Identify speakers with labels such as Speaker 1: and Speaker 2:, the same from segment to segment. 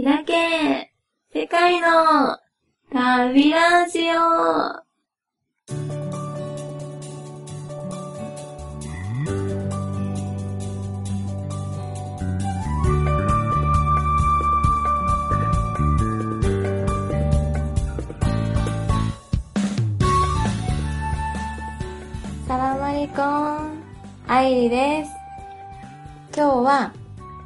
Speaker 1: 開け世界の旅ラジオサラマリコン、アイリです。今日は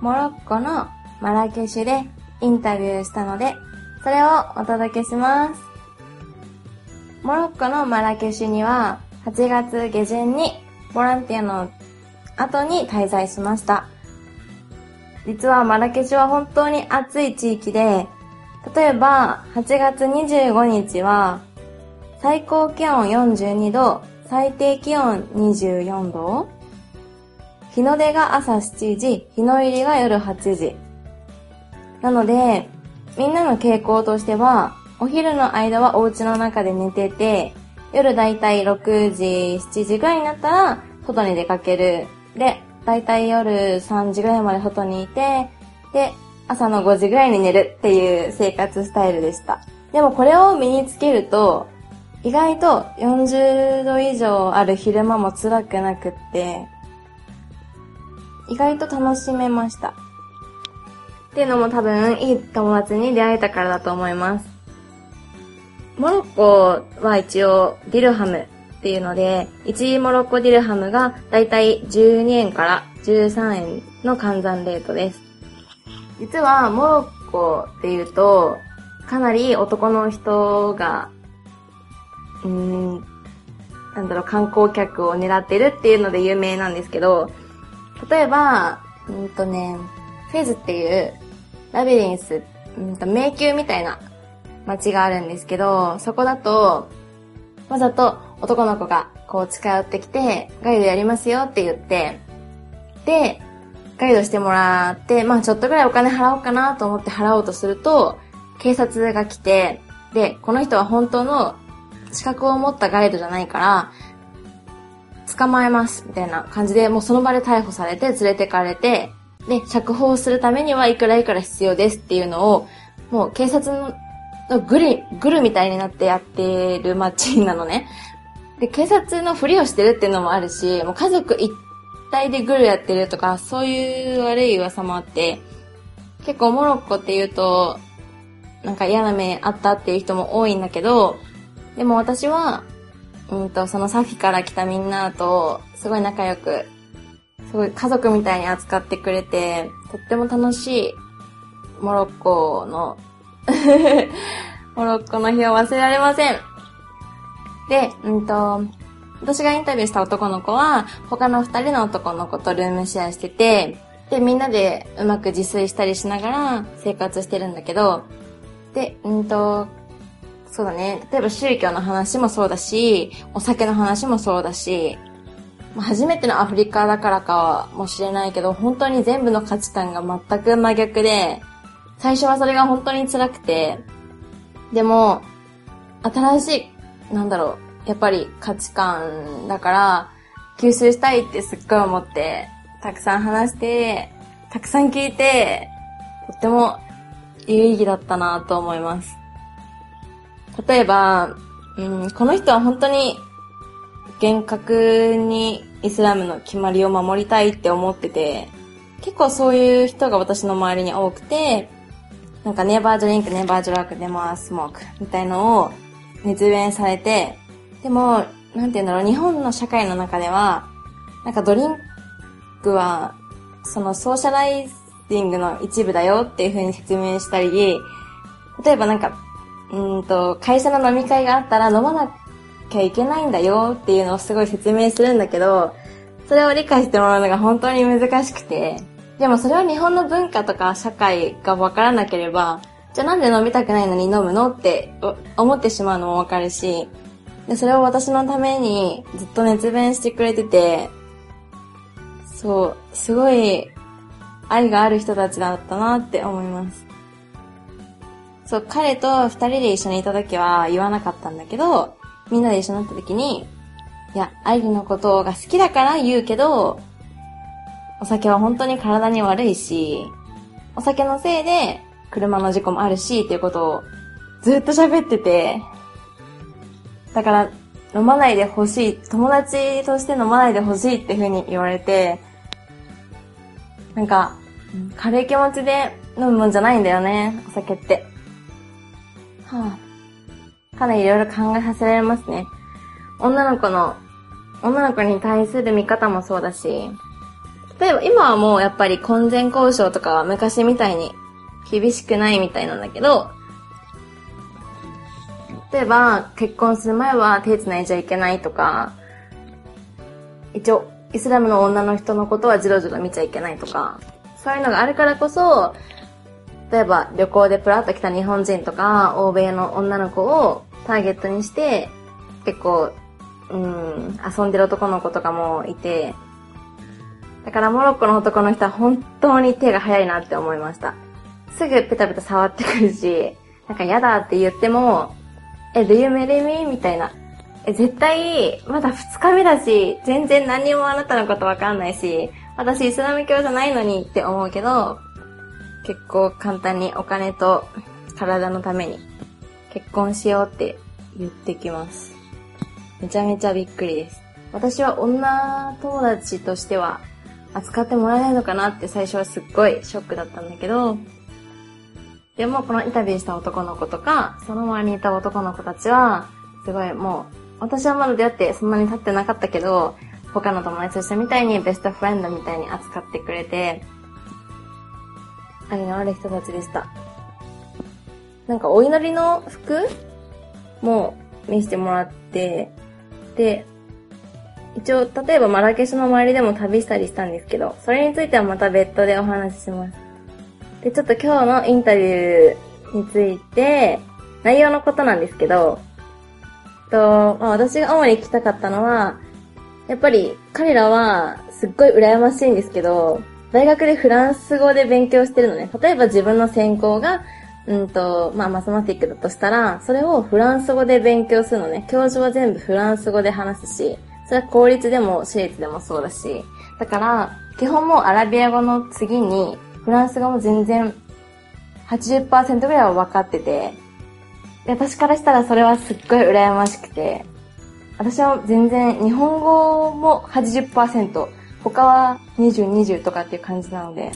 Speaker 1: モロッコのマラケシュでインタビューしたので、それをお届けします。モロッコのマラケシュには8月下旬にボランティアの後に滞在しました。実はマラケシュは本当に暑い地域で、例えば8月25日は最高気温42度、最低気温24度。日の出が朝7時、日の入りが夜8時。なので、みんなの傾向としては、お昼の間はお家の中で寝てて、夜だいたい6時、7時ぐらいになったら、外に出かける。で、だいたい夜3時ぐらいまで外にいて、で、朝の5時ぐらいに寝るっていう生活スタイルでした。でもこれを身につけると、意外と40度以上ある昼間も辛くなくって、意外と楽しめました。っていうのも多分いい友達に出会えたからだと思います。モロッコは一応ディルハムっていうので、1モロッコディルハムがだいたい12円から13円の換算レートです。実はモロッコっていうと、かなり男の人が、うーん、なんだろう、観光客を狙ってるっていうので有名なんですけど、例えば、うんとね、フェズっていうラビリンス、うんと迷宮みたいな街があるんですけど、そこだと、わざと男の子がこう近寄ってきて、ガイドやりますよって言って、で、ガイドしてもらって、まあちょっとぐらいお金払おうかなと思って払おうとすると、警察が来て、で、この人は本当の資格を持ったガイドじゃないから、捕まえます、みたいな感じで、もうその場で逮捕されて連れてかれて、で、釈放するためにはいくらいくら必要ですっていうのを、もう警察のグル、グルみたいになってやってる街なのね。で、警察のふりをしてるっていうのもあるし、もう家族一体でグルやってるとか、そういう悪い噂もあって、結構モロッコっていうと、なんか嫌な目あったっていう人も多いんだけど、でも私は、うんと、そのサフィから来たみんなと、すごい仲良く、すごい家族みたいに扱ってくれて、とっても楽しい、モロッコの、モロッコの日を忘れられません。で、うんと、私がインタビューした男の子は、他の二人の男の子とルームシェアしてて、で、みんなでうまく自炊したりしながら生活してるんだけど、で、うんと、そうだね。例えば宗教の話もそうだし、お酒の話もそうだし、初めてのアフリカだからかもしれないけど、本当に全部の価値観が全く真逆で、最初はそれが本当に辛くて、でも、新しい、なんだろう、やっぱり価値観だから、吸収したいってすっごい思って、たくさん話して、たくさん聞いて、とっても有意義だったなと思います。例えば、うん、この人は本当に厳格にイスラムの決まりを守りたいって思ってて、結構そういう人が私の周りに多くて、なんかネバードリンク、ネバードラック、ネバースモークみたいのを熱弁されて、でも、なんて言うんだろう、日本の社会の中では、なんかドリンクは、そのソーシャライジングの一部だよっていう風に説明したり、例えばなんか、うんと、会社の飲み会があったら飲まなくきゃいけないんだよっていうのをすごい説明するんだけど、それを理解してもらうのが本当に難しくて、でもそれは日本の文化とか社会がわからなければ、じゃあなんで飲みたくないのに飲むのって思ってしまうのもわかるし、で、それを私のためにずっと熱弁してくれてて、そう、すごい愛がある人たちだったなって思います。そう、彼と二人で一緒にいた時は言わなかったんだけど、みんなで一緒になった時に、いや、愛理のことが好きだから言うけど、お酒は本当に体に悪いし、お酒のせいで車の事故もあるし、っていうことをずっと喋ってて、だから飲まないでほしい、友達として飲まないでほしいって風に言われて、なんか、軽い気持ちで飲むもんじゃないんだよね、お酒って。はあ、かなりいろいろ考えさせられますね。女の子の、女の子に対する見方もそうだし、例えば今はもうやっぱり婚前交渉とかは昔みたいに厳しくないみたいなんだけど、例えば結婚する前は手繋いじゃいけないとか、一応イスラムの女の人のことはじろじろ見ちゃいけないとか、そういうのがあるからこそ、例えば旅行でプラッと来た日本人とか、欧米の女の子をターゲットにして、結構、うん、遊んでる男の子とかもいて、だからモロッコの男の人は本当に手が早いなって思いました。すぐペタペタ触ってくるし、なんか嫌だって言っても、え、do you marry me? みたいな。え、絶対、まだ2日目だし、全然何にもあなたのことわかんないし、私イスラム教じゃないのにって思うけど、結構簡単にお金と体のために結婚しようって言ってきます。めちゃめちゃびっくりです。私は女友達としては扱ってもらえないのかなって最初はすっごいショックだったんだけど、でもこのインタビューした男の子とか、その周りにいた男の子たちは、すごいもう、私はまだ出会ってそんなに経ってなかったけど、他の友達としてみたいにベストフレンドみたいに扱ってくれて、愛のある人たちでした。なんかお祈りの服も見せてもらって、で、一応、例えばマラケシュの周りでも旅したりしたんですけど、それについてはまた別途でお話しします。で、ちょっと今日のインタビューについて、内容のことなんですけど、と、まあ、私が主に聞きたかったのは、やっぱり彼らはすっごい羨ましいんですけど、大学でフランス語で勉強してるのね。例えば自分の専攻が、うんと、まあ、マスマティックだとしたら、それをフランス語で勉強するのね。教授は全部フランス語で話すし、それは公立でも私立でもそうだし。だから、基本もアラビア語の次に、フランス語も全然80%ぐらいは分かってて、私からしたらそれはすっごい羨ましくて、私は全然日本語も80%、他は20、20とかっていう感じなので、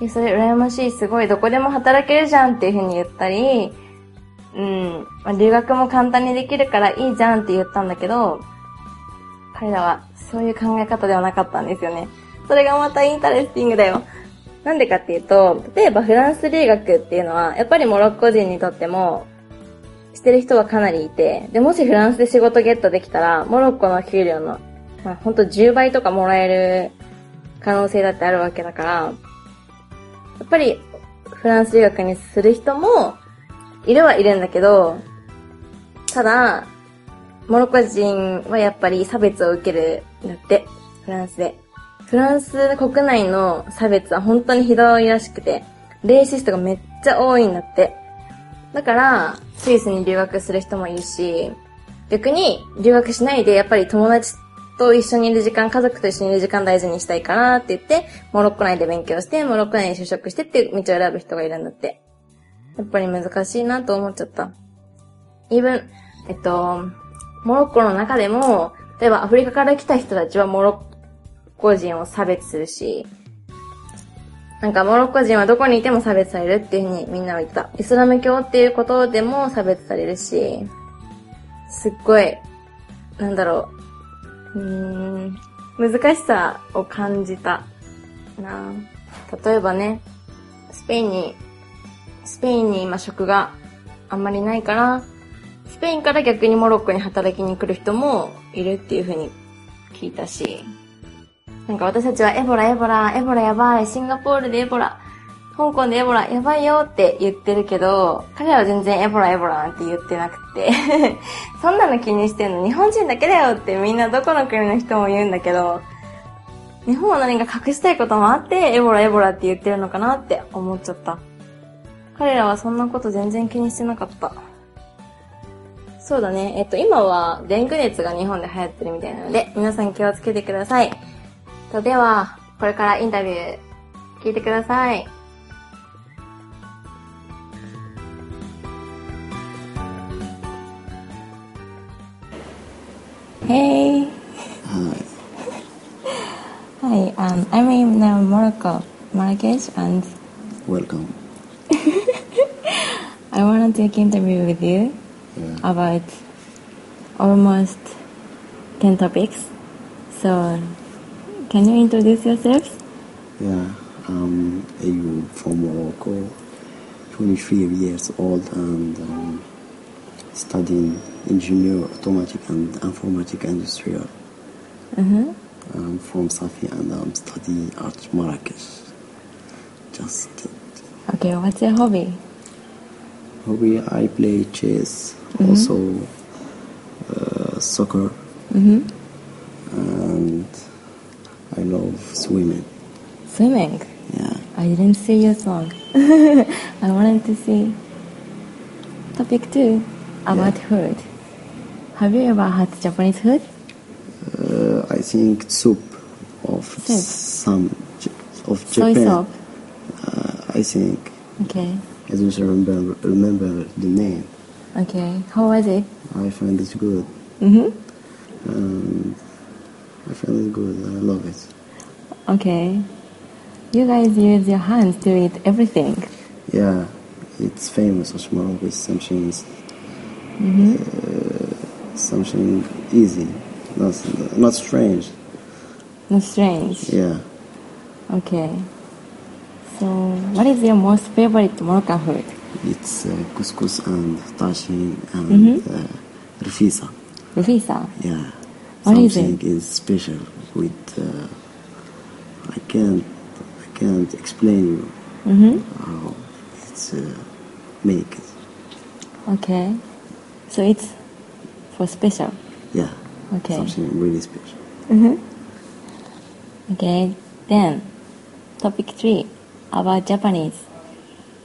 Speaker 1: でそれ羨ましい、すごい、どこでも働けるじゃんっていう風に言ったり、うん、ま、留学も簡単にできるからいいじゃんって言ったんだけど、彼らはそういう考え方ではなかったんですよね。それがまたインタレスティングだよ。なんでかっていうと、例えばフランス留学っていうのは、やっぱりモロッコ人にとっても、してる人はかなりいて、で、もしフランスで仕事ゲットできたら、モロッコの給料の、まあ、ほんと10倍とかもらえる可能性だってあるわけだから、っぱりフランス留学にする人もいるはいるんだけど、ただ、モロッコ人はやっぱり差別を受けるんだって、フランスで。フランス国内の差別は本当にひどいらしくて、レーシストがめっちゃ多いんだって。だから、スイスに留学する人もいるし、逆に留学しないでやっぱり友達と一緒にいる時間、家族と一緒にいる時間大事にしたいからって言って、モロッコ内で勉強して、モロッコ内に就職してっていう道を選ぶ人がいるんだって。やっぱり難しいなと思っちゃった。イーブン、えっと、モロッコの中でも、例えばアフリカから来た人たちはモロッコ人を差別するし、なんかモロッコ人はどこにいても差別されるっていうふうにみんなは言った。イスラム教っていうことでも差別されるし、すっごい、なんだろう、うん、難しさを感じたな。例えばね、スペインに、スペインに今職があんまりないから、スペインから逆にモロッコに働きに来る人もいるっていうふうに聞いたし、なんか私たちはエボラエボラ、エボラやばい、シンガポールでエボラ、香港でエボラやばいよって言ってるけど、彼らは全然エボラエボラなんて言ってなくて そんなの気にしてんの日本人だけだよってみんなどこの国の人も言うんだけど、日本は何か隠したいこともあって、エボラエボラって言ってるのかなって思っちゃった。彼らはそんなこと全然気にしてなかった。そうだね。えっと、今はデング熱が日本で流行ってるみたいなので、皆さん気をつけてください。と、では、これからインタビュー聞いてください。Hey.
Speaker 2: Hi.
Speaker 1: Hi, um, I'm in uh, Morocco, Marrakesh, and
Speaker 2: Welcome.
Speaker 1: I want to take interview with you
Speaker 2: Yeah.
Speaker 1: about almost 10 topics. So, can you introduce yourselves?
Speaker 2: Yeah. I'm Um, from Morocco, 23 years old and um, studying engineer automatic and informatic industrial.
Speaker 1: Mm-hmm.
Speaker 2: I'm from Safi and I'm studying at Marrakesh. Just
Speaker 1: Okay, what's your hobby?
Speaker 2: hobby, I play chess, also uh, soccer,
Speaker 1: Mm-hmm.
Speaker 2: and I love swimming.
Speaker 1: Swimming.
Speaker 2: Yeah.
Speaker 1: I didn't see your song. I wanted to see topic two about
Speaker 2: Yeah.
Speaker 1: food. Have you ever had Japanese food?
Speaker 2: Uh, I think soup of
Speaker 1: Soup.
Speaker 2: some of
Speaker 1: Soy
Speaker 2: Japan.
Speaker 1: soup.
Speaker 2: Uh, I think
Speaker 1: Okay.
Speaker 2: I don't remember remember the name.
Speaker 1: Okay. How was it?
Speaker 2: I find it good.
Speaker 1: Mm-hmm.
Speaker 2: Um, I find it good. I love it.
Speaker 1: Okay. You guys use your hands to eat everything.
Speaker 2: Yeah, it's famous of Morocco. It's something
Speaker 1: Mm-hmm.
Speaker 2: uh, something easy, not not strange.
Speaker 1: Not strange.
Speaker 2: Yeah.
Speaker 1: Okay. So, what is your most favorite Moroccan food?
Speaker 2: It's uh, couscous and tajine and
Speaker 1: Mhm.
Speaker 2: uh, rifisa.
Speaker 1: Rufisa.
Speaker 2: Yeah.
Speaker 1: What is
Speaker 2: Something is special with. Uh, I can't. I can't explain you
Speaker 1: Mm-hmm.
Speaker 2: how it's uh, make it.
Speaker 1: Okay. So it's for special.
Speaker 2: Yeah.
Speaker 1: Okay.
Speaker 2: Something really special.
Speaker 1: Mm-hmm. Okay. Then, topic three about Japanese.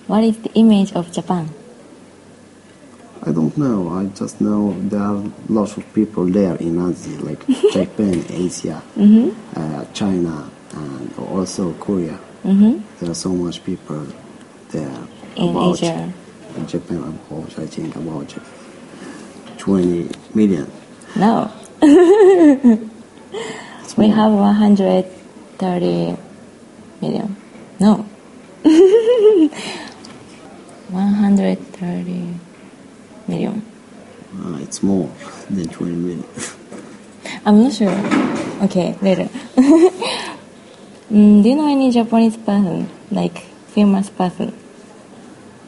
Speaker 1: What is the image of Japan?
Speaker 2: I don't know. I just know there are lots of people there in Asia, like Japan, Asia,
Speaker 1: Mm-hmm.
Speaker 2: uh, China, and also Korea.
Speaker 1: Mm-hmm.
Speaker 2: There are so much people there
Speaker 1: In
Speaker 2: about
Speaker 1: Asia.
Speaker 2: Japan. About I think about 20 million.
Speaker 1: No. We have 130 million. No. 130 million.
Speaker 2: Uh, it's more than 20 million.
Speaker 1: I'm not sure. Okay, later. mm, do you know any Japanese person, like famous person?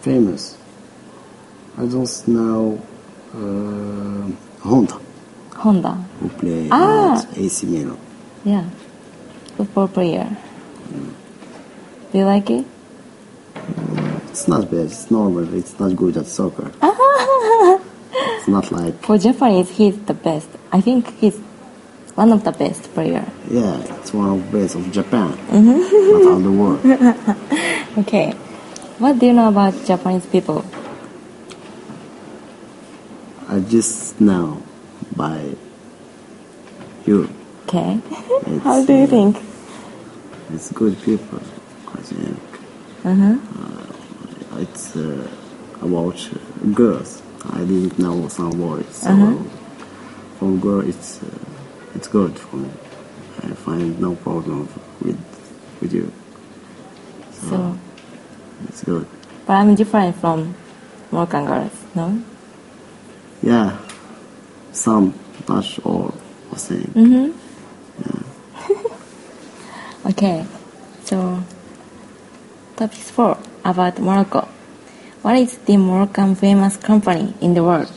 Speaker 2: Famous. I don't know uh, Honda
Speaker 1: Honda.
Speaker 2: who play
Speaker 1: Ah.
Speaker 2: at AC Milan.
Speaker 1: Yeah. Football player. Do you like it?
Speaker 2: It's not bad. It's normal. It's not good at soccer. it's not like
Speaker 1: For Japanese, he's the best. I think he's one of the best player.
Speaker 2: yeah. It's one of the best of Japan, not all the world.
Speaker 1: Okay. What do you know about Japanese people?
Speaker 2: I just now by you.
Speaker 1: Okay. How do you
Speaker 2: uh,
Speaker 1: think?
Speaker 2: It's good people. I think
Speaker 1: Uh-huh.
Speaker 2: it's uh, about uh, girls. I didn't know some boys. So
Speaker 1: Uh-huh.
Speaker 2: for girl, it's uh, it's good for me. I find no problem with with you.
Speaker 1: So,
Speaker 2: It's good.
Speaker 1: but I'm different from Moroccan girls, no?
Speaker 2: Yeah, some, not all, I think.
Speaker 1: Mm-hmm. okay. So, topic four about Morocco. What is the Moroccan famous company in the world?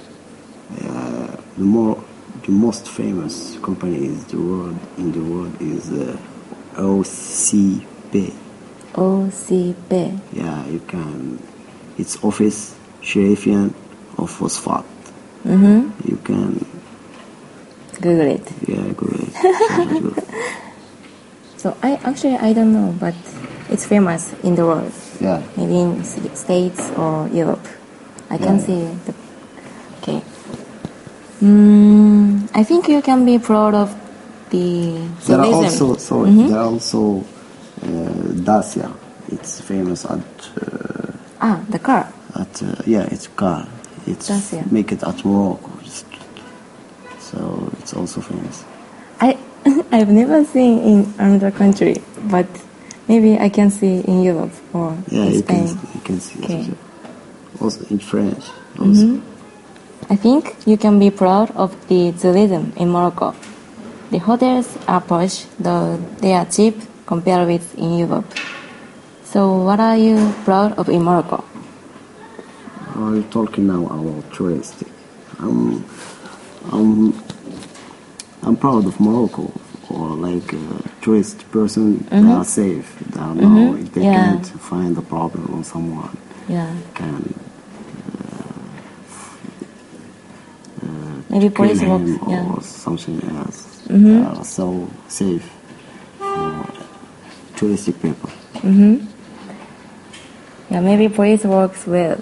Speaker 2: Uh, the more, the most famous company is the world in the world is uh, OCP.
Speaker 1: OCP.
Speaker 2: Yeah, you can. It's office Chérifien or phosphate.
Speaker 1: Mm-hmm.
Speaker 2: You can.
Speaker 1: Google it.
Speaker 2: Yeah. Sounds good.
Speaker 1: So I actually I don't know, but it's famous in the world.
Speaker 2: Yeah.
Speaker 1: Maybe in States or Europe. I can
Speaker 2: Yeah.
Speaker 1: see the. Okay. Mm, I think you can be proud of the.
Speaker 2: There are also sorry.
Speaker 1: Mhm.
Speaker 2: There are also uh, Dacia. It's famous at uh,
Speaker 1: Ah, the car.
Speaker 2: at uh, yeah, it's car. It's make it at Morocco. So it's also famous.
Speaker 1: I I've never seen in another country, but maybe I can see in Europe or
Speaker 2: Yeah,
Speaker 1: in
Speaker 2: you
Speaker 1: Spain.
Speaker 2: can you can see
Speaker 1: Okay.
Speaker 2: Also in French. Also. Mm-hmm.
Speaker 1: I think you can be proud of the tourism in Morocco. The hotels are posh, though they are cheap compared with in Europe. So, what are you proud of in Morocco?
Speaker 2: Are you talking now about touristic? I'm, I'm, I'm proud of Morocco. Or like a tourist person, they are safe. They are know if they
Speaker 1: Mm-hmm. Yeah.
Speaker 2: can't find a problem on someone,
Speaker 1: Yeah,
Speaker 2: can
Speaker 1: maybe police work.
Speaker 2: him or
Speaker 1: Yeah,
Speaker 2: something else.
Speaker 1: Mm-hmm.
Speaker 2: They are so safe for touristic people.
Speaker 1: yeah, maybe police works well.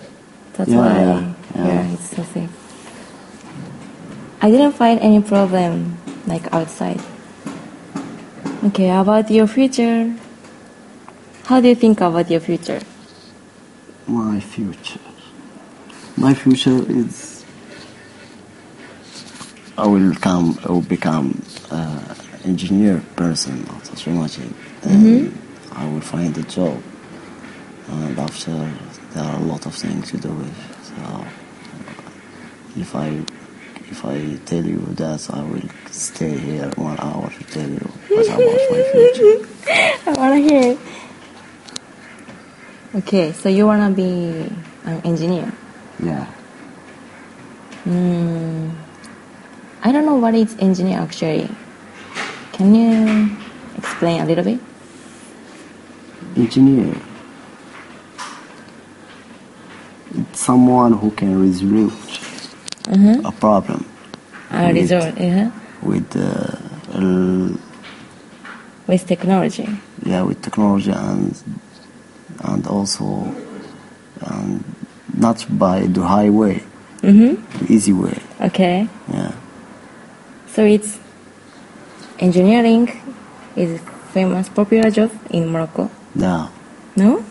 Speaker 1: That's
Speaker 2: Yeah,
Speaker 1: why
Speaker 2: yeah, yeah.
Speaker 1: yeah, it's so safe. I didn't find any problem like outside. Okay, about your future. How do you think about your future?
Speaker 2: My future. My future is. I will come. I will become uh, engineer person the three machine, and I will find a job. And after there are a lot of things to do with. So if I if I tell you that I will stay here one hour to tell you what about my future.
Speaker 1: I wanna hear. Okay, so you wanna be an engineer?
Speaker 2: Yeah.
Speaker 1: Mm, I don't know what is engineer actually. Can you explain a little bit?
Speaker 2: engineer it's someone who can resolve a problem
Speaker 1: Uh,
Speaker 2: with,
Speaker 1: result, yeah,
Speaker 2: with uh,
Speaker 1: with technology.
Speaker 2: yeah with technology and and also um, not by the highway
Speaker 1: Mm-hmm.
Speaker 2: the easy way
Speaker 1: Okay,
Speaker 2: yeah
Speaker 1: so it's engineering is famous popular job in Morocco.
Speaker 2: yeah
Speaker 1: No?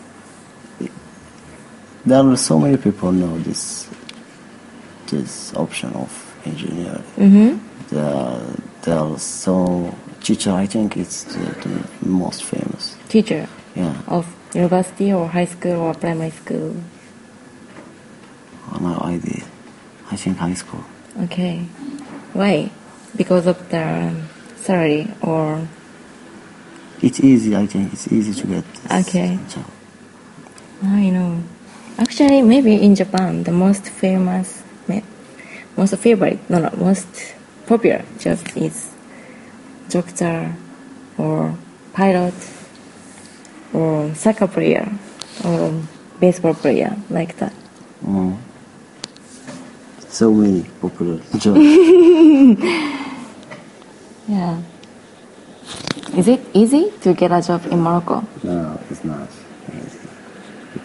Speaker 2: There are so many people know this this option of engineering
Speaker 1: Mm-hmm.
Speaker 2: there there are so teacher I think it's the, the most famous
Speaker 1: Teacher
Speaker 2: yeah
Speaker 1: of university or high school or primary school.
Speaker 2: no idea I think high school
Speaker 1: Okay, why? Because of the salary or
Speaker 2: it's easy I think it's easy to get this
Speaker 1: Okay.
Speaker 2: job
Speaker 1: I know. Actually, maybe in Japan, the most famous, most favorite, no, no, most popular job is doctor or pilot or soccer player or baseball player, like that.
Speaker 2: Mm. So many popular jobs.
Speaker 1: Yeah. Is it easy to get a job in Morocco?
Speaker 2: no, it's not.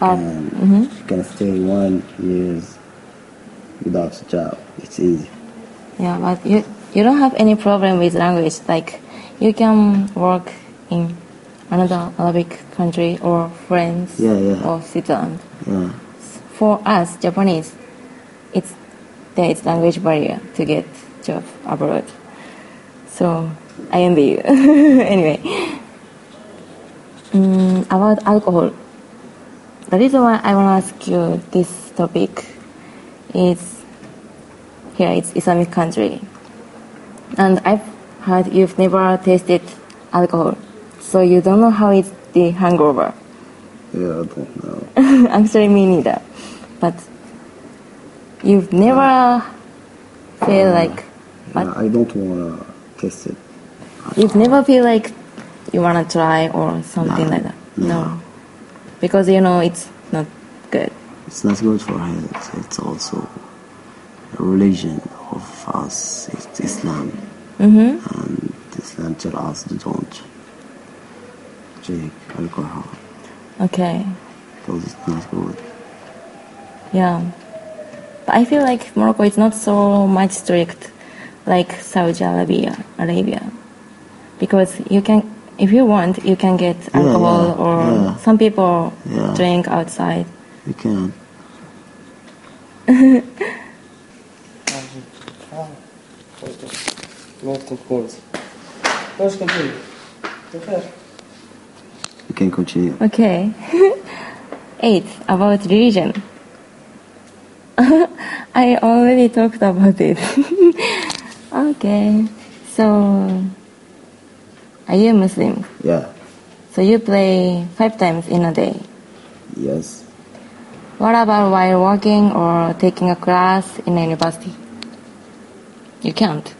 Speaker 2: It's- You
Speaker 1: But-
Speaker 2: can,
Speaker 1: mhm.
Speaker 2: you can stay one years without a job. It's easy.
Speaker 1: Yeah, but you you don't have any problem with language. Like you can work in another Arabic country or France
Speaker 2: Yeah, yeah.
Speaker 1: or Switzerland.
Speaker 2: Yeah.
Speaker 1: For us Japanese, it's there is language barrier to get job abroad. So I envy you. anyway, mm, about alcohol. The reason why I want to ask you this topic is here it's Islamic country, and I've heard you've never tasted alcohol, so you don't know how it's the hangover.
Speaker 2: Yeah, I don't know.
Speaker 1: Actually, me neither. But you've never feel like
Speaker 2: Yeah? I don't wanna taste it.
Speaker 1: You've never feel like you wanna try or something
Speaker 2: No,
Speaker 1: like that.
Speaker 2: no.
Speaker 1: Because you know it's not good.
Speaker 2: It's not good for health. It's also a religion of us. It's Islam,
Speaker 1: Mm-hmm.
Speaker 2: and Islam tell us to don't drink alcohol
Speaker 1: Okay.
Speaker 2: because it's not good.
Speaker 1: Yeah. But I feel like Morocco is not so much strict like Saudi Arabia, Arabia. Because you can, if you want, you can get alcohol
Speaker 2: yeah, yeah,
Speaker 1: or
Speaker 2: yeah.
Speaker 1: some people drink outside.
Speaker 2: You can. you can continue.
Speaker 1: Okay. Eight, about religion. I already talked about it. okay. So are you a Muslim?
Speaker 2: Yeah.
Speaker 1: So you play five times in a day.
Speaker 2: Yes.
Speaker 1: What about while working or taking a class in a university? You can't.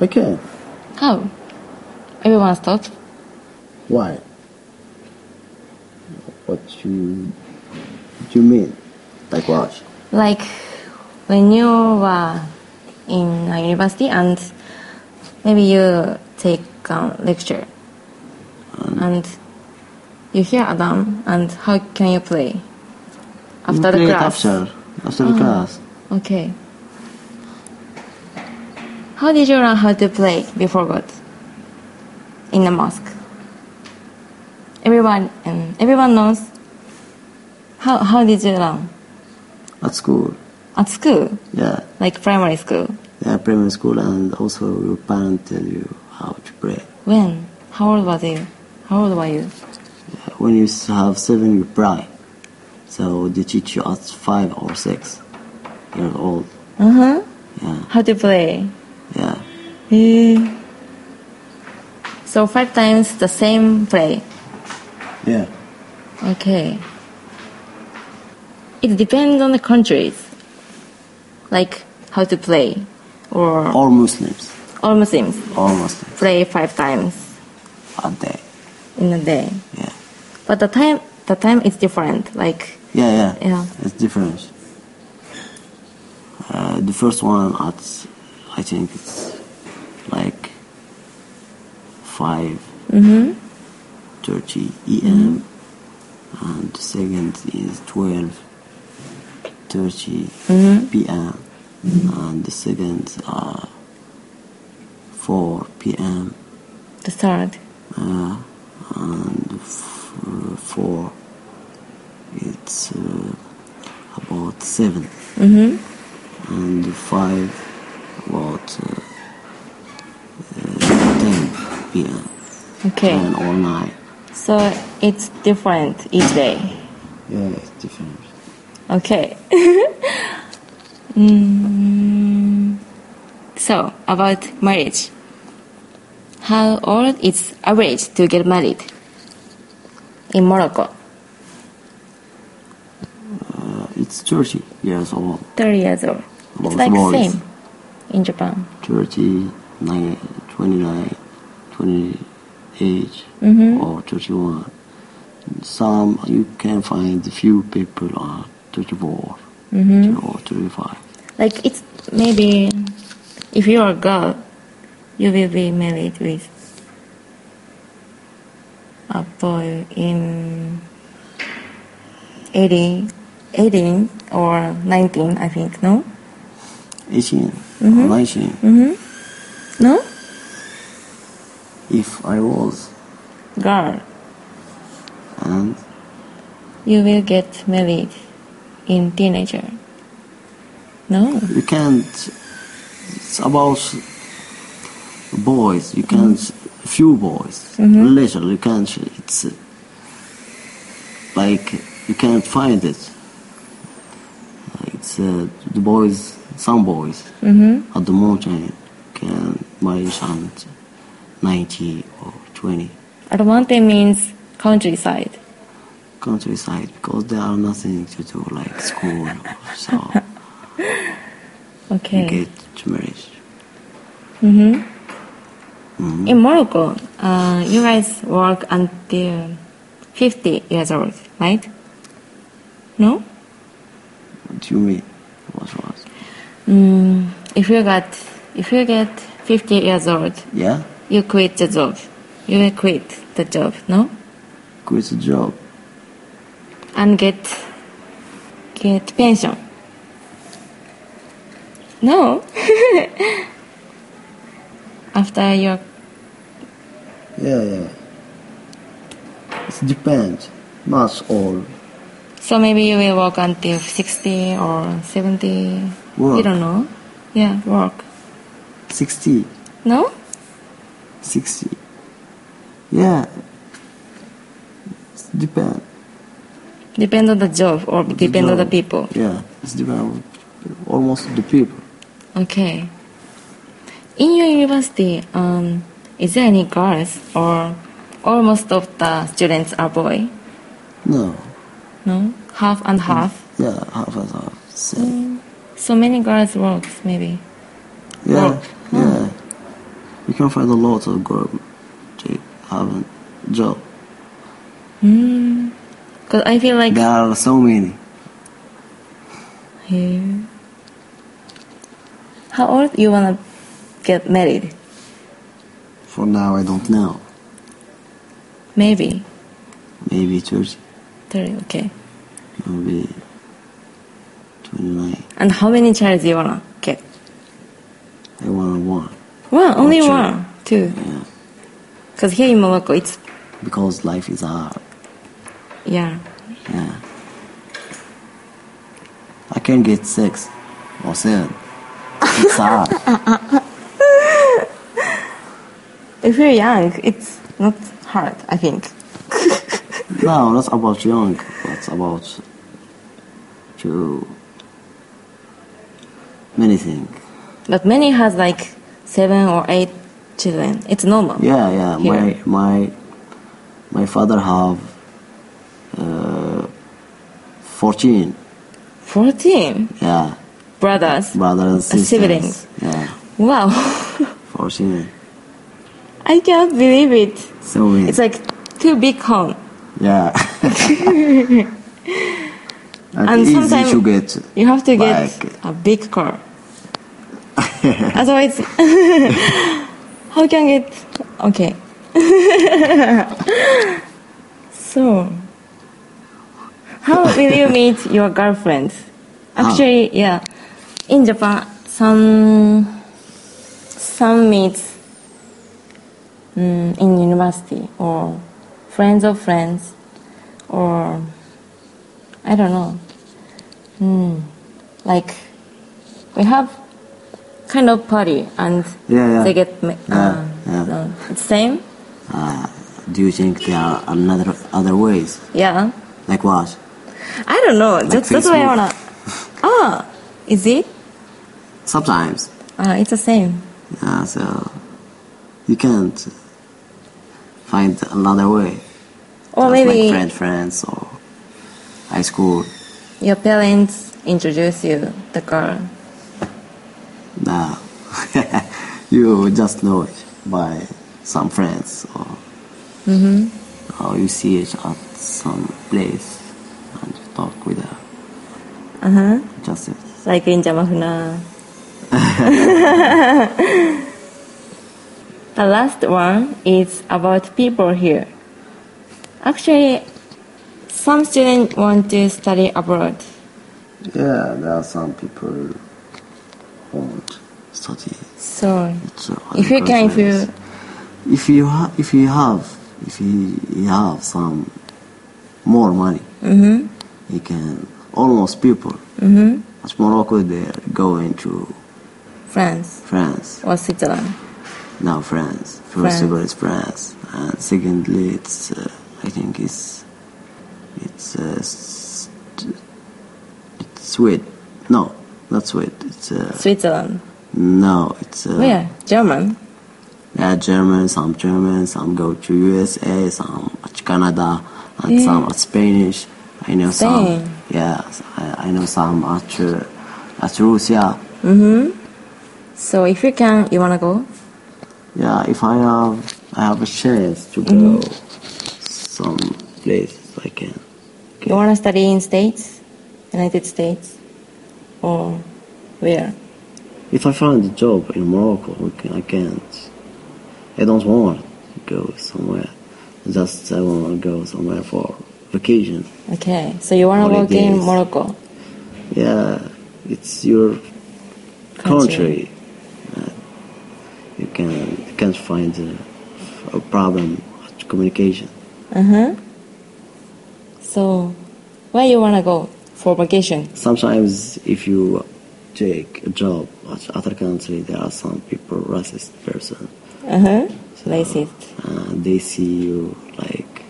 Speaker 2: I can.
Speaker 1: How? Everyone stops.
Speaker 2: Why? What you what you mean? Like what?
Speaker 1: Like when you were in a university and maybe you take a lecture and you hear adhan and how can you play after the class?
Speaker 2: After after the ah, class.
Speaker 1: Okay. How did you learn how to play before God? In the mosque. Everyone and everyone knows. How how did you learn?
Speaker 2: At school.
Speaker 1: At school,
Speaker 2: Yeah.
Speaker 1: like primary school.
Speaker 2: Yeah, primary school and also your parents tell you how to pray.
Speaker 1: When? How old was you? How old were you?
Speaker 2: When you have seven, you pray. So they teach you at five or six years old.
Speaker 1: Uh huh.
Speaker 2: Yeah,
Speaker 1: How to play?
Speaker 2: yeah.
Speaker 1: Eh. So five times the same play.
Speaker 2: Yeah.
Speaker 1: Okay. It depends on the countries, like how to play, or
Speaker 2: All Muslims.
Speaker 1: All Muslims
Speaker 2: All Muslims.
Speaker 1: play five times
Speaker 2: A day.
Speaker 1: in a day.
Speaker 2: Yeah.
Speaker 1: But the time the time is different. Like
Speaker 2: Yeah, yeah.
Speaker 1: Yeah.
Speaker 2: It's different. Uh, the first one at, I think it's like 5 30 EM, and the second is 12 30 PM, and the second uh, 4 PM,
Speaker 1: the third.
Speaker 2: uh, and f- uh, 4 it's uh, about 7
Speaker 1: Mm-hmm.
Speaker 2: and 5 about uh, uh, 10 PM
Speaker 1: Okay.
Speaker 2: 10 or 9
Speaker 1: So it's different each day.
Speaker 2: yeah it's different
Speaker 1: Okay. mm, so about marriage. How old is average to get married in Morocco?
Speaker 2: uh, it's 30 years old
Speaker 1: 30 years old. It's like
Speaker 2: boys.
Speaker 1: same in Japan.
Speaker 2: 30 nine, 29 28
Speaker 1: Mm-hmm.
Speaker 2: or 31 some you can find few people are 34
Speaker 1: Mm-hmm.
Speaker 2: or 35
Speaker 1: Like it's maybe if you are a girl, you will be married with a boy in 18, 18 or 19, I think, no?
Speaker 2: 18
Speaker 1: Mm-hmm.
Speaker 2: or 19
Speaker 1: No?
Speaker 2: if I was
Speaker 1: Girl,
Speaker 2: and
Speaker 1: you will get married in teenager. No?
Speaker 2: you can't it's about boys you can't few boys later you can't it's like you can't find it it's uh, the boys some boys
Speaker 1: Mm-hmm.
Speaker 2: at the mountain can marry some 90 or 20
Speaker 1: Armante means countryside.
Speaker 2: countryside because there are nothing to do like school so
Speaker 1: Okay.
Speaker 2: you get to marriage
Speaker 1: Mm-hmm.
Speaker 2: Mhm.
Speaker 1: In Morocco, uh, you guys work until 50 years old, right? No?
Speaker 2: what do you mean what was
Speaker 1: Mm, if you got, if you get 50 years old,
Speaker 2: yeah
Speaker 1: you quit the job. You will quit the job, no?
Speaker 2: quit the job
Speaker 1: And get, get pension. No? After your,
Speaker 2: Yeah, yeah. It depends. much all.
Speaker 1: so maybe you will work until 60 or 70. You
Speaker 2: Work.
Speaker 1: don't know. Yeah, work.
Speaker 2: 60.
Speaker 1: No?
Speaker 2: 60. Yeah. It's depend.
Speaker 1: Depend on the job or depend on the people.
Speaker 2: Yeah, it's depend almost the people.
Speaker 1: Okay. In your university, um, is there any girls or almost of the students are boy?
Speaker 2: No.
Speaker 1: No? Half and half? Mm.
Speaker 2: Yeah, half and half. Same. Mm.
Speaker 1: So many girls works maybe.
Speaker 2: Yeah,
Speaker 1: Work.
Speaker 2: yeah. Oh. You can find a lot of girls they have a job. Mm.
Speaker 1: Cause I feel like
Speaker 2: There are so many.
Speaker 1: here. How old you wanna get married?
Speaker 2: For now, I don't know.
Speaker 1: Maybe.
Speaker 2: Maybe 30,
Speaker 1: 30, okay.
Speaker 2: maybe 29.
Speaker 1: And how many child do you wanna get?
Speaker 2: I want one.
Speaker 1: One, only one, two.
Speaker 2: Yeah.
Speaker 1: Cause here in Morocco, it's
Speaker 2: Because life is hard.
Speaker 1: yeah.
Speaker 2: Yeah. I can't get six or seven. It's hard.
Speaker 1: If you're young, it's not hard. I think.
Speaker 2: no, not about young. It's about to many things.
Speaker 1: But many has like seven or eight children. It's normal.
Speaker 2: Yeah, yeah.
Speaker 1: Here.
Speaker 2: My my my father have uh, fourteen.
Speaker 1: Fourteen
Speaker 2: Yeah,
Speaker 1: brothers.
Speaker 2: brothers and sisters.
Speaker 1: siblings.
Speaker 2: Yeah,
Speaker 1: Wow.
Speaker 2: fourteen.
Speaker 1: I can't believe it.
Speaker 2: So many.
Speaker 1: It's like too big home.
Speaker 2: yeah. and, easy to get.
Speaker 1: You have to get
Speaker 2: Like-
Speaker 1: a big car. Otherwise, how can I get? Okay. so, how will you meet your girlfriend? Actually, yeah, in Japan, some some meets mm, in university or friends of friends or I don't know. Hmm. Like we have kind of party and
Speaker 2: Yeah, yeah.
Speaker 1: they get
Speaker 2: Yeah,
Speaker 1: uh,
Speaker 2: yeah.
Speaker 1: no, it's same.
Speaker 2: Uh, do you think there are another other ways?
Speaker 1: Yeah.
Speaker 2: Like what?
Speaker 1: I don't know. that's, that's why I wanna. Ah, is it?
Speaker 2: Sometimes.
Speaker 1: Ah, it's the same.
Speaker 2: Yeah, so you can't find another way.
Speaker 1: Or
Speaker 2: Just
Speaker 1: maybe
Speaker 2: like friend, friends or high school.
Speaker 1: your parents introduce you the girl.
Speaker 2: No, you just know it by some friends or or you see it at some place and you talk with her.
Speaker 1: Uh huh.
Speaker 2: Just.
Speaker 1: Like in Jamahuna. the last one is about people here. Actually, some students want to study abroad.
Speaker 2: Yeah, there are some people who won't study.
Speaker 1: So, if you can, if you,
Speaker 2: if you ha- if you have if you, you have some more money,
Speaker 1: mm-hmm,
Speaker 2: you can almost people.
Speaker 1: mm-hmm,
Speaker 2: As Morocco, they're going to
Speaker 1: France
Speaker 2: France.
Speaker 1: or Switzerland.
Speaker 2: Now France. First
Speaker 1: France.
Speaker 2: of all, it's France, and secondly, it's uh, I think it's it's uh, st- it's Sweden. No, not Sweden. It's uh,
Speaker 1: Switzerland.
Speaker 2: no, it's uh,
Speaker 1: Where? German.
Speaker 2: Yeah, German, some German, some go to USA, some at Canada, and
Speaker 1: Yeah.
Speaker 2: some at Spanish. I know
Speaker 1: Spain.
Speaker 2: some. Yeah, I, I know some at uh, at Russia.
Speaker 1: Mm-hmm. So if you can, you wanna go?
Speaker 2: Yeah, if I have I have a chance to go
Speaker 1: Mm-hmm.
Speaker 2: some places, I can.
Speaker 1: You wanna study in States, United States, or where?
Speaker 2: If I find a job in Morocco, I can- I can't. I don't want to go somewhere. Just I want to go somewhere for vacation.
Speaker 1: Okay, so you wanna work in
Speaker 2: Holidays.
Speaker 1: Morocco?
Speaker 2: Yeah, it's your country. Uh, you can can't find a, a problem with communication.
Speaker 1: Uh huh. So, where you wanna go for vacation?
Speaker 2: Sometimes if you take a job at other country, there are some people racist person.
Speaker 1: Uh-huh. So, Racist.
Speaker 2: Uh, they see you like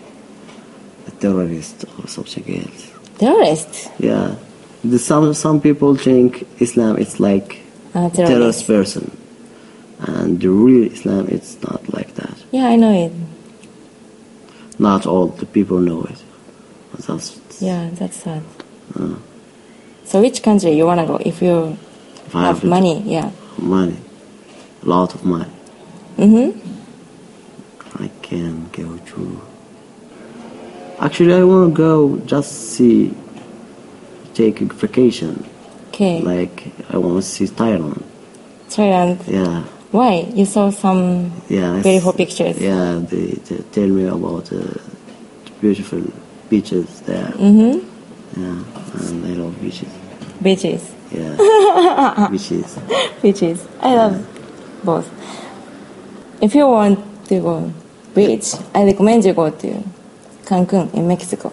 Speaker 2: a terrorist or something else.
Speaker 1: Terrorist.
Speaker 2: Yeah, the, some some people think Islam is like
Speaker 1: Uh,
Speaker 2: terrorist
Speaker 1: terrorist.
Speaker 2: person, and the real Islam it's not like that.
Speaker 1: Yeah, I know it.
Speaker 2: Not all the people know it. That's
Speaker 1: Yeah, that's sad.
Speaker 2: uh,
Speaker 1: So which country you wanna go if you
Speaker 2: if
Speaker 1: have
Speaker 2: have
Speaker 1: money? Yeah.
Speaker 2: money, a lot of money.
Speaker 1: Mm-hmm.
Speaker 2: I can go to. Actually, I want to go just see, take a vacation.
Speaker 1: Okay.
Speaker 2: Like I want to see Thailand.
Speaker 1: Thailand.
Speaker 2: Yeah,
Speaker 1: Why? You saw some
Speaker 2: yeah.
Speaker 1: beautiful pictures.
Speaker 2: Yeah, they, they tell me about uh, the beautiful beaches there.
Speaker 1: Mm-hmm.
Speaker 2: Yeah, and I love beaches.
Speaker 1: Beaches.
Speaker 2: Yeah, beaches.
Speaker 1: Beaches. I love both. If you want to go beach, I recommend you go to Cancun in Mexico.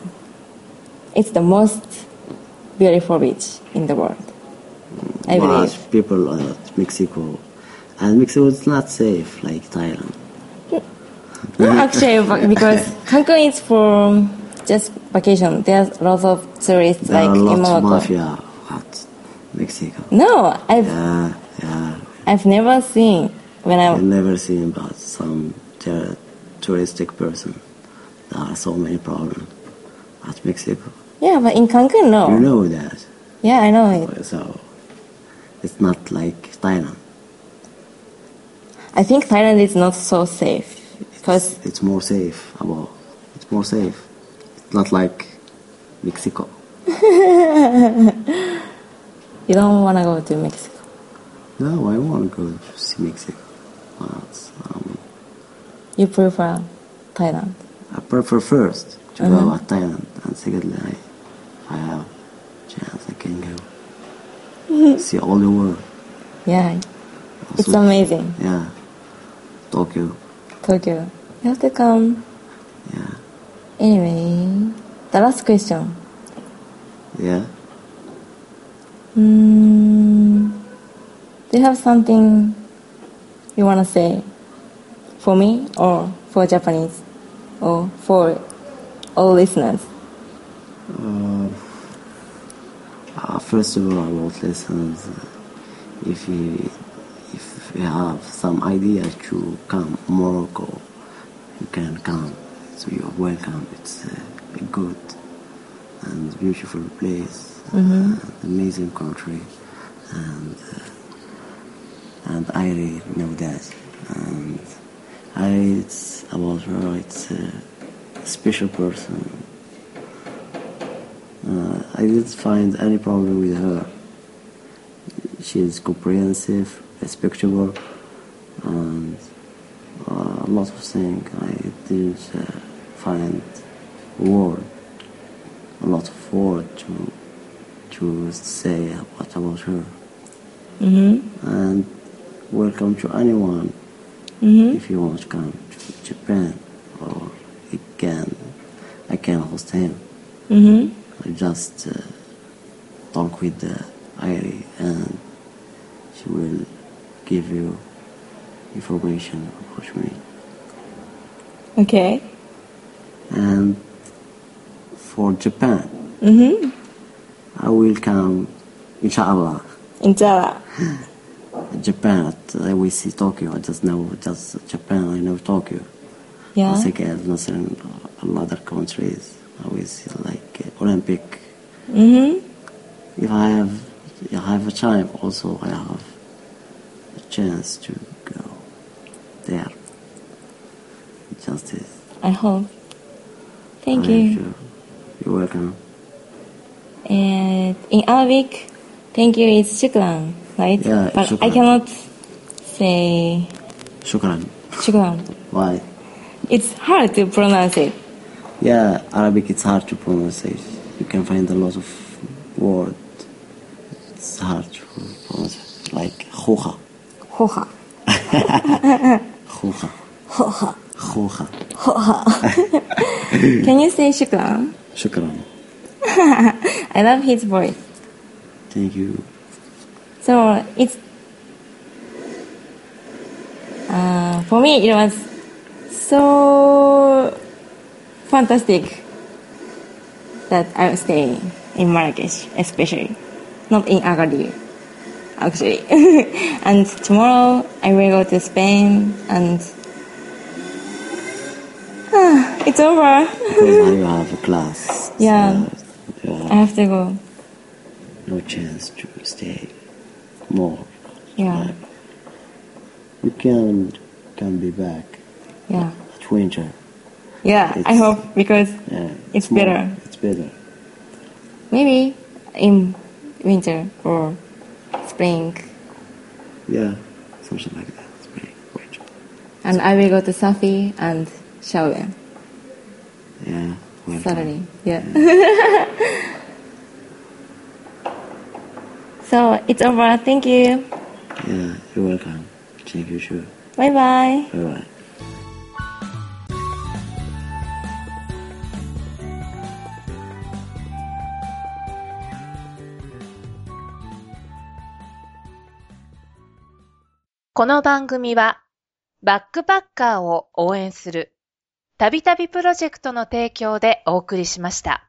Speaker 1: It's the most beautiful beach in the world. I
Speaker 2: But
Speaker 1: believe.
Speaker 2: people at Mexico, and Mexico is not safe like Thailand.
Speaker 1: No, actually, because Cancun is for just vacation. There's lots of tourists
Speaker 2: There
Speaker 1: like
Speaker 2: are
Speaker 1: in Morocco.
Speaker 2: mafia at Mexico.
Speaker 1: No, I've
Speaker 2: Yeah, yeah.
Speaker 1: I've never seen when I
Speaker 2: I've never seen about some ter- touristic person. There are so many problems at Mexico.
Speaker 1: yeah, but in Cancun, no.
Speaker 2: You know that.
Speaker 1: Yeah, I know it.
Speaker 2: So it's not like Thailand.
Speaker 1: I think Thailand is not so safe because
Speaker 2: It's more safe about it's more safe. It's not like Mexico.
Speaker 1: you don't want to go to Mexico.
Speaker 2: No, I want to go to see Mexico. Um,
Speaker 1: You prefer Thailand.
Speaker 2: I prefer first to
Speaker 1: Uh-huh.
Speaker 2: go at Thailand, and secondly, I, I have chance I can go see all the world.
Speaker 1: Yeah, it's amazing.
Speaker 2: Yeah, Tokyo.
Speaker 1: Tokyo. You have to come.
Speaker 2: Yeah,
Speaker 1: Anyway, the last question.
Speaker 2: yeah.
Speaker 1: Mm, do you have something you want to say for me or for Japanese or for all listeners?
Speaker 2: Uh, uh, first of all, I want listeners, if you if you have some ideas to come Morocco, you can come. So you're welcome. It's uh, a good and beautiful place, and amazing country, and uh, and I really know that. And I, it's about her. It's a special person. Uh, I didn't find any problem with her. She is comprehensive, respectable, and uh, a lot of things I didn't uh, find word, a lot of word to to say about, about her.
Speaker 1: Mm-hmm.
Speaker 2: And welcome to anyone
Speaker 1: Mm-hmm.
Speaker 2: if you want to come to Japan or you can I can host him.
Speaker 1: Mm-hmm.
Speaker 2: I just uh, talk with uh, Irie and she will give you information about me.
Speaker 1: Okay.
Speaker 2: And for Japan,
Speaker 1: mm-hmm.
Speaker 2: I will come, inshallah.
Speaker 1: Inshallah.
Speaker 2: Japan, I will see Tokyo. I just know just Japan. I know Tokyo.
Speaker 1: Yeah.
Speaker 2: I think as Muslim, other countries, I will see like uh, Olympic.
Speaker 1: Mm-hmm.
Speaker 2: If I have, if I have a time. Also, I have chance to go there. Just this.
Speaker 1: I hope. Thank you.
Speaker 2: sure. You're welcome.
Speaker 1: And in Arabic, thank you is shukran, right?
Speaker 2: Yeah,
Speaker 1: but I cannot say
Speaker 2: Shukran.
Speaker 1: shukran.
Speaker 2: Why?
Speaker 1: It's hard to pronounce it.
Speaker 2: Yeah, Arabic it's hard to pronounce it. You can find a lot of words. Hoja.
Speaker 1: Hoja.
Speaker 2: Hoja.
Speaker 1: Hoja.
Speaker 2: Hoja.
Speaker 1: Can you say shukran?
Speaker 2: Shukran.
Speaker 1: I love his voice.
Speaker 2: Thank you.
Speaker 1: So it's uh, for me it was so fantastic that I was staying in Marrakesh, especially not in Agadir actually. and tomorrow I will go to Spain, and ah, it's over.
Speaker 2: Because now you have a class.
Speaker 1: Yeah.
Speaker 2: So you
Speaker 1: I
Speaker 2: have
Speaker 1: have to go.
Speaker 2: no chance to stay more.
Speaker 1: Yeah,
Speaker 2: You can can be back
Speaker 1: yeah,
Speaker 2: at winter.
Speaker 1: yeah. I hope because
Speaker 2: Yeah,
Speaker 1: It's
Speaker 2: more-
Speaker 1: better.
Speaker 2: It's better.
Speaker 1: maybe in winter or spring,
Speaker 2: Yeah, something like that. Pretty winter.
Speaker 1: and I will go to Safi and Chaouen.
Speaker 2: Yeah. welcome.
Speaker 1: Saturday. Yeah. so it's over. Thank you.
Speaker 2: Yeah, you're welcome. Thank you, sure.
Speaker 1: Bye bye.
Speaker 2: All right.
Speaker 3: この番組は、バックパッカーを応援する、たびたびプロジェクトの提供でお送りしました。